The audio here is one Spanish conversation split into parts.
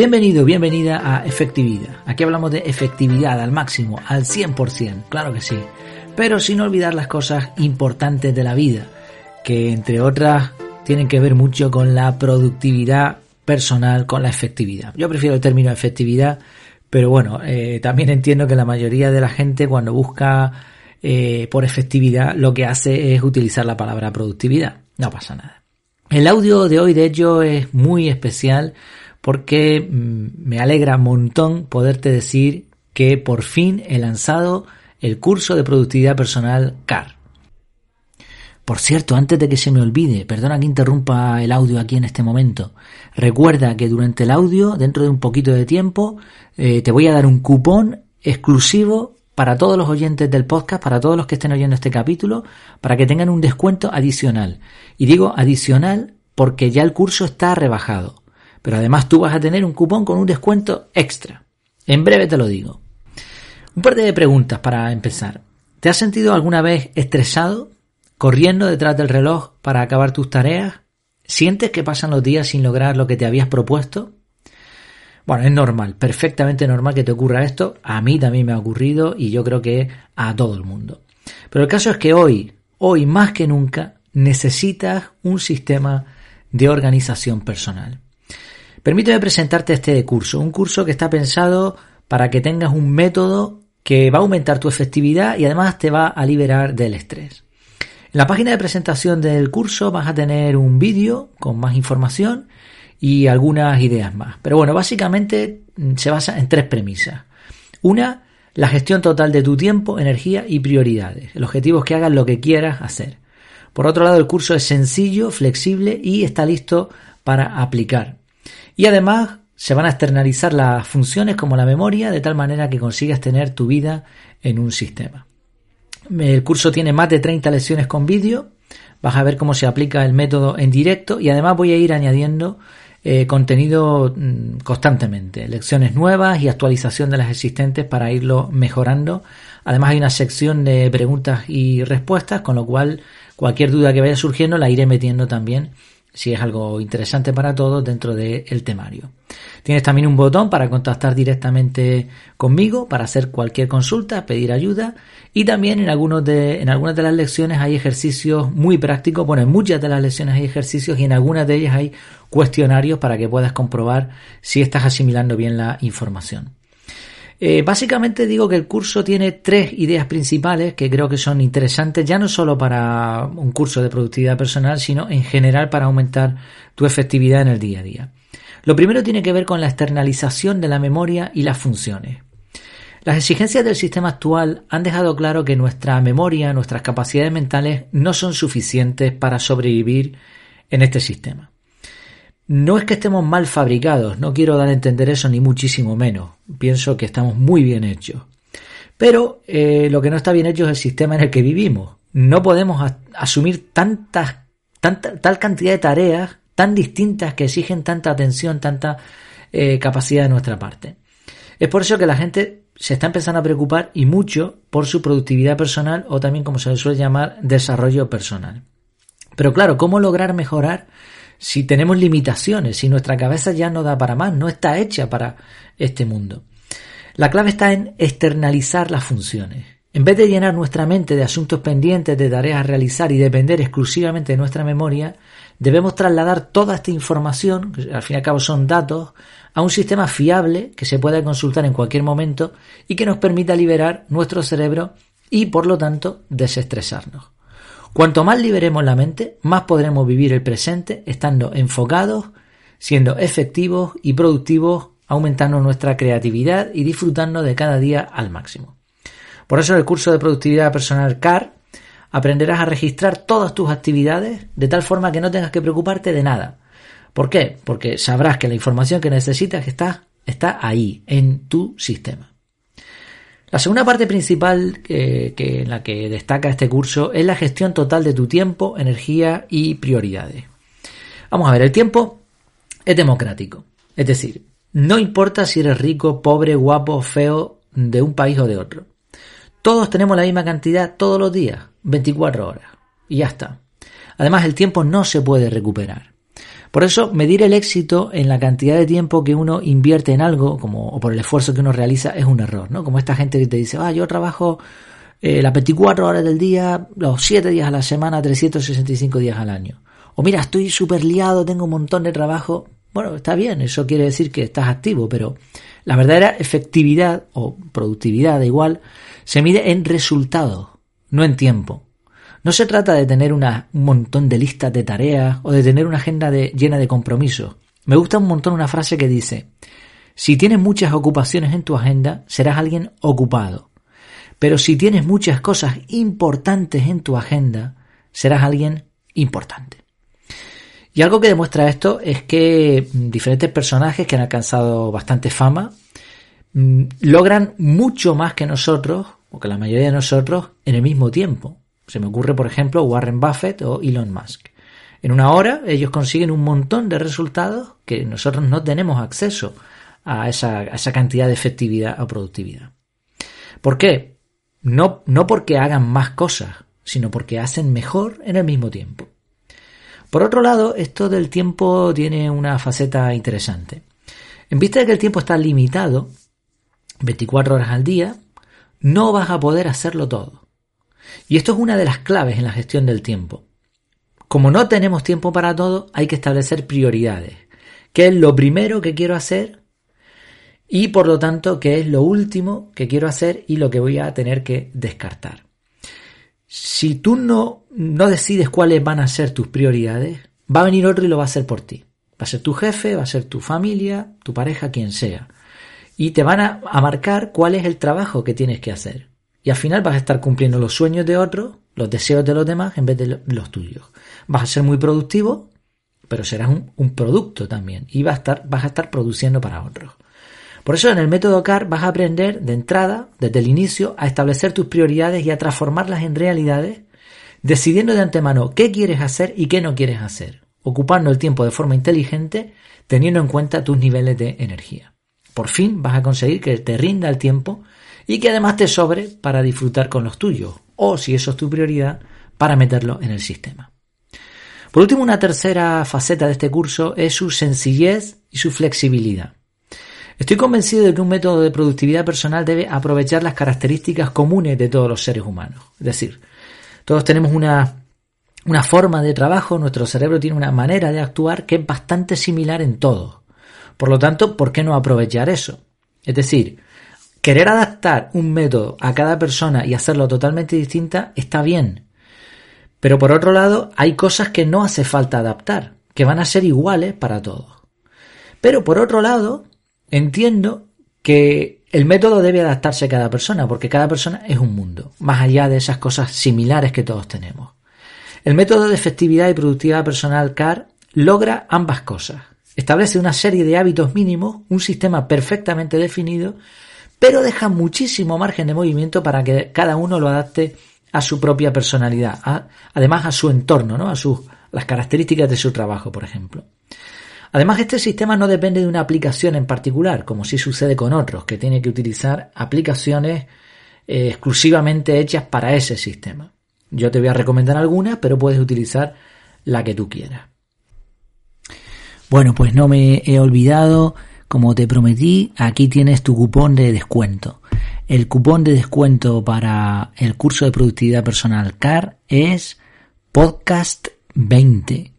Bienvenido, bienvenida a Efectividad. Aquí hablamos de efectividad al máximo, al 100%, claro que sí. Pero sin olvidar las cosas importantes de la vida, que entre otras tienen que ver mucho con la productividad personal, con la efectividad. Yo prefiero el término efectividad, pero bueno, eh, también entiendo que la mayoría de la gente cuando busca eh, por efectividad lo que hace es utilizar la palabra productividad. No pasa nada. El audio de hoy de hecho es muy especial porque mm, me alegra un montón poderte decir que por fin he lanzado el curso de productividad personal CAR. Por cierto, antes de que se me olvide, perdona que interrumpa el audio aquí en este momento, recuerda que durante el audio, dentro de un poquito de tiempo, eh, te voy a dar un cupón exclusivo para todos los oyentes del podcast, para todos los que estén oyendo este capítulo, para que tengan un descuento adicional. Y digo adicional porque ya el curso está rebajado. Pero además tú vas a tener un cupón con un descuento extra. En breve te lo digo. Un par de preguntas para empezar. ¿Te has sentido alguna vez estresado, corriendo detrás del reloj para acabar tus tareas? ¿Sientes que pasan los días sin lograr lo que te habías propuesto? Bueno, es normal, perfectamente normal que te ocurra esto. A mí también me ha ocurrido y yo creo que a todo el mundo. Pero el caso es que hoy, hoy más que nunca, necesitas un sistema de organización personal. Permíteme presentarte este curso, un curso que está pensado para que tengas un método que va a aumentar tu efectividad y además te va a liberar del estrés. En la página de presentación del curso vas a tener un vídeo con más información y algunas ideas más. Pero bueno, básicamente mm, se basa en tres premisas. Una, la gestión total de tu tiempo, energía y prioridades. El objetivo es que hagas lo que quieras hacer. Por otro lado, el curso es sencillo, flexible y está listo para aplicar. Y además se van a externalizar las funciones como la memoria de tal manera que consigas tener tu vida en un sistema. El curso tiene más de 30 lecciones con vídeo. Vas a ver cómo se aplica el método en directo y además voy a ir añadiendo eh, contenido mm, constantemente, lecciones nuevas y actualización de las existentes para irlo mejorando. Además hay una sección de preguntas y respuestas, con lo cual cualquier duda que vaya surgiendo la iré metiendo también si es algo interesante para todos dentro del temario. Tienes también un botón para contactar directamente conmigo, para hacer cualquier consulta, pedir ayuda y también en, algunos de, en algunas de las lecciones hay ejercicios muy prácticos, bueno, en muchas de las lecciones hay ejercicios y en algunas de ellas hay cuestionarios para que puedas comprobar si estás asimilando bien la información. Eh, básicamente digo que el curso tiene tres ideas principales que creo que son interesantes, ya no solo para un curso de productividad personal, sino en general para aumentar tu efectividad en el día a día. Lo primero tiene que ver con la externalización de la memoria y las funciones. Las exigencias del sistema actual han dejado claro que nuestra memoria, nuestras capacidades mentales no son suficientes para sobrevivir en este sistema. No es que estemos mal fabricados, no quiero dar a entender eso ni muchísimo menos. Pienso que estamos muy bien hechos. Pero eh, lo que no está bien hecho es el sistema en el que vivimos. No podemos asumir tantas, tanta, tal cantidad de tareas tan distintas que exigen tanta atención, tanta eh, capacidad de nuestra parte. Es por eso que la gente se está empezando a preocupar y mucho por su productividad personal o también como se le suele llamar desarrollo personal. Pero claro, ¿cómo lograr mejorar si tenemos limitaciones, si nuestra cabeza ya no da para más, no está hecha para este mundo. La clave está en externalizar las funciones. En vez de llenar nuestra mente de asuntos pendientes, de tareas a realizar y depender exclusivamente de nuestra memoria, debemos trasladar toda esta información, que al fin y al cabo son datos, a un sistema fiable que se pueda consultar en cualquier momento y que nos permita liberar nuestro cerebro y, por lo tanto, desestresarnos. Cuanto más liberemos la mente, más podremos vivir el presente estando enfocados, siendo efectivos y productivos, aumentando nuestra creatividad y disfrutando de cada día al máximo. Por eso en el curso de productividad personal CAR aprenderás a registrar todas tus actividades de tal forma que no tengas que preocuparte de nada. ¿Por qué? Porque sabrás que la información que necesitas está, está ahí, en tu sistema. La segunda parte principal que, en la que destaca este curso es la gestión total de tu tiempo, energía y prioridades. Vamos a ver, el tiempo es democrático. Es decir, no importa si eres rico, pobre, guapo, feo, de un país o de otro. Todos tenemos la misma cantidad todos los días, 24 horas. Y ya está. Además, el tiempo no se puede recuperar. Por eso, medir el éxito en la cantidad de tiempo que uno invierte en algo, como, o por el esfuerzo que uno realiza, es un error, ¿no? Como esta gente que te dice, ah, yo trabajo eh, las 24 horas del día, los 7 días a la semana, 365 días al año. O mira, estoy súper liado, tengo un montón de trabajo. Bueno, está bien, eso quiere decir que estás activo, pero la verdadera efectividad o productividad, da igual, se mide en resultados, no en tiempo. No se trata de tener un montón de listas de tareas o de tener una agenda llena de compromisos. Me gusta un montón una frase que dice, si tienes muchas ocupaciones en tu agenda, serás alguien ocupado. Pero si tienes muchas cosas importantes en tu agenda, serás alguien importante. Y algo que demuestra esto es que diferentes personajes que han alcanzado bastante fama mm, logran mucho más que nosotros, o que la mayoría de nosotros, en el mismo tiempo. Se me ocurre, por ejemplo, Warren Buffett o Elon Musk. En una hora ellos consiguen un montón de resultados que nosotros no tenemos acceso a esa, cantidad de efectividad o productividad. ¿Por qué? No, no porque hagan más cosas, sino porque hacen mejor en el mismo tiempo. Por otro lado, esto del tiempo tiene una faceta interesante. En vista de que el tiempo está limitado, 24 horas al día, no vas a poder hacerlo todo. Y esto es una de las claves en la gestión del tiempo. Como no tenemos tiempo para todo, hay que establecer prioridades. ¿Qué es lo primero que quiero hacer? Y por lo tanto, ¿qué es lo último que quiero hacer y lo que voy a tener que descartar? si tú no, no decides cuáles van a ser tus prioridades, va a venir otro y lo va a hacer por ti. Va a ser tu jefe, va a ser tu familia, tu pareja, quien sea. Y te van a, a marcar cuál es el trabajo que tienes que hacer. Y al final vas a estar cumpliendo los sueños de otros, los deseos de los demás en vez de los tuyos. Vas a ser muy productivo, pero serás un, producto también. Y vas a, estar, vas a estar produciendo para otros. Por eso en el método CAR vas a aprender de entrada, desde el inicio, a establecer tus prioridades y a transformarlas en realidades, decidiendo de antemano qué quieres hacer y qué no quieres hacer, ocupando el tiempo de forma inteligente, teniendo en cuenta tus niveles de energía. Por fin vas a conseguir que te rinda el tiempo y que además te sobre para disfrutar con los tuyos, o si eso es tu prioridad, para meterlo en el sistema. Por último, una tercera faceta de este curso es su sencillez y su flexibilidad. Estoy convencido de que un método de productividad personal debe aprovechar las características comunes de todos los seres humanos. Es decir, todos tenemos una, una forma de trabajo, nuestro cerebro tiene una manera de actuar que es bastante similar en todos. Por lo tanto, ¿por qué no aprovechar eso? Es decir, querer adaptar un método a cada persona y hacerlo totalmente distinta está bien. Pero por otro lado, hay cosas que no hace falta adaptar, que van a ser iguales para todos. Pero por otro lado, Entiendo que el método debe adaptarse a cada persona, porque cada persona es un mundo, más allá de esas cosas similares que todos tenemos. El método de efectividad y productividad personal CAR logra ambas cosas. Establece una serie de hábitos mínimos, un sistema perfectamente definido, pero deja muchísimo margen de movimiento para que cada uno lo adapte a su propia personalidad, además a su entorno, ¿no? a sus, las características de su trabajo, por ejemplo. Además, este sistema no depende de una aplicación en particular, como sí sucede con otros, que tiene que utilizar aplicaciones eh, exclusivamente hechas para ese sistema. Yo te voy a recomendar algunas, pero puedes utilizar la que tú quieras. Bueno, pues no me he olvidado, como te prometí, aquí tienes tu cupón de descuento. El cupón de descuento para el curso de productividad personal CAR es podcast 20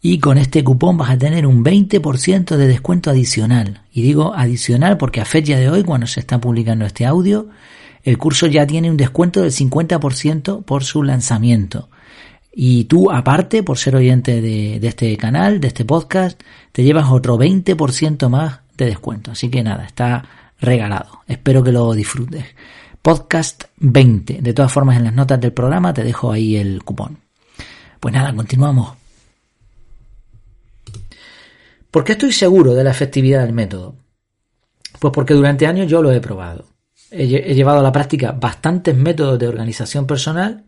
y con este cupón vas a tener un 20% de descuento adicional. Y digo adicional porque a fecha de hoy, cuando se está publicando este audio, el curso ya tiene un descuento del 50% por su lanzamiento. Y tú, aparte, por ser oyente de, de, este canal, de este podcast, te llevas otro 20% más de descuento. Así que nada, está regalado. Espero que lo disfrutes. Podcast 20. De todas formas, en las notas del programa te dejo ahí el cupón. Pues nada, continuamos. ¿Por qué estoy seguro de la efectividad del método? Pues porque durante años yo lo he probado. He, llevado a la práctica bastantes métodos de organización personal.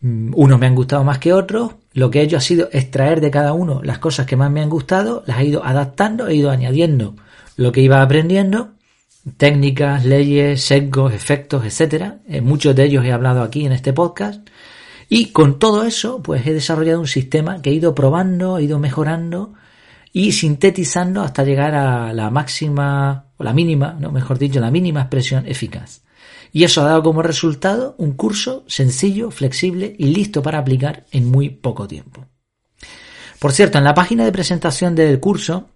Mm, unos me han gustado más que otros. Lo que he hecho ha sido extraer de cada uno las cosas que más me han gustado, las he ido adaptando, he ido añadiendo lo que iba aprendiendo, técnicas, leyes, sesgos, efectos, etc. muchos de ellos he hablado aquí en este podcast. Y con todo eso, pues he desarrollado un sistema que he ido probando, he ido mejorando y sintetizando hasta llegar a la máxima, o la mínima, no, mejor dicho, la mínima expresión eficaz. Y eso ha dado como resultado un curso sencillo, flexible y listo para aplicar en muy poco tiempo. Por cierto, en la página de presentación del curso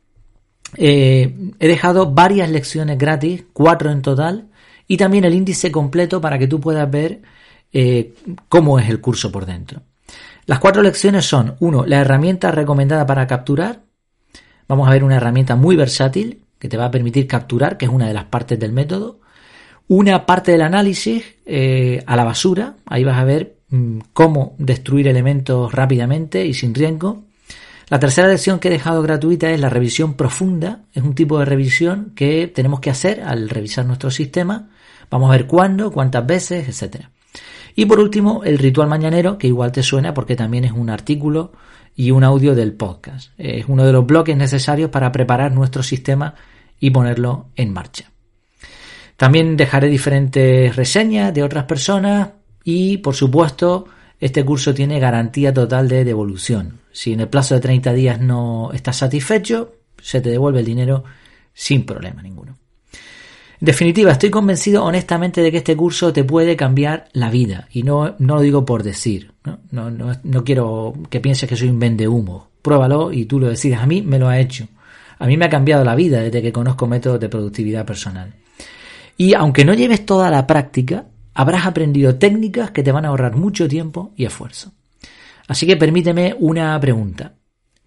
eh, he dejado varias lecciones gratis, cuatro en total, y también el índice completo para que tú puedas ver eh, cómo es el curso por dentro. Las cuatro lecciones son, uno, la herramienta recomendada para capturar. Vamos a ver una herramienta muy versátil que te va a permitir capturar, que es una de las partes del método. Una parte del análisis eh, a la basura. Ahí vas a ver mm, cómo destruir elementos rápidamente y sin riesgo. La tercera lección que he dejado gratuita es la revisión profunda. Es un tipo de revisión que tenemos que hacer al revisar nuestro sistema. Vamos a ver cuándo, cuántas veces, etc. Y por último, el ritual mañanero, que igual te suena porque también es un artículo y un audio del podcast. Es uno de los bloques necesarios para preparar nuestro sistema y ponerlo en marcha. También dejaré diferentes reseñas de otras personas y, por supuesto, este curso tiene garantía total de devolución. Si en el plazo de 30 días no estás satisfecho, se te devuelve el dinero sin problema ninguno. En definitiva, estoy convencido honestamente de que este curso te puede cambiar la vida. Y no, no lo digo por decir. ¿no? No, no, quiero que pienses que soy un vende humo. Pruébalo y tú lo decides. A mí me lo ha hecho. A mí me ha cambiado la vida desde que conozco métodos de productividad personal. Y aunque no lleves toda la práctica, habrás aprendido técnicas que te van a ahorrar mucho tiempo y esfuerzo. Así que permíteme una pregunta.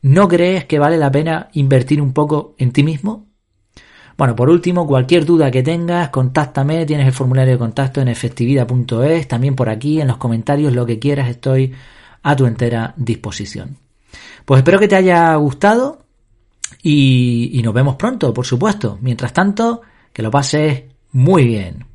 ¿No crees que vale la pena invertir un poco en ti mismo? Bueno, por último, cualquier duda que tengas, contáctame, tienes el formulario de contacto en efectividad.es, también por aquí, en los comentarios, lo que quieras, estoy a tu entera disposición. Pues espero que te haya gustado y, y nos vemos pronto, por supuesto. Mientras tanto, que lo pases muy bien.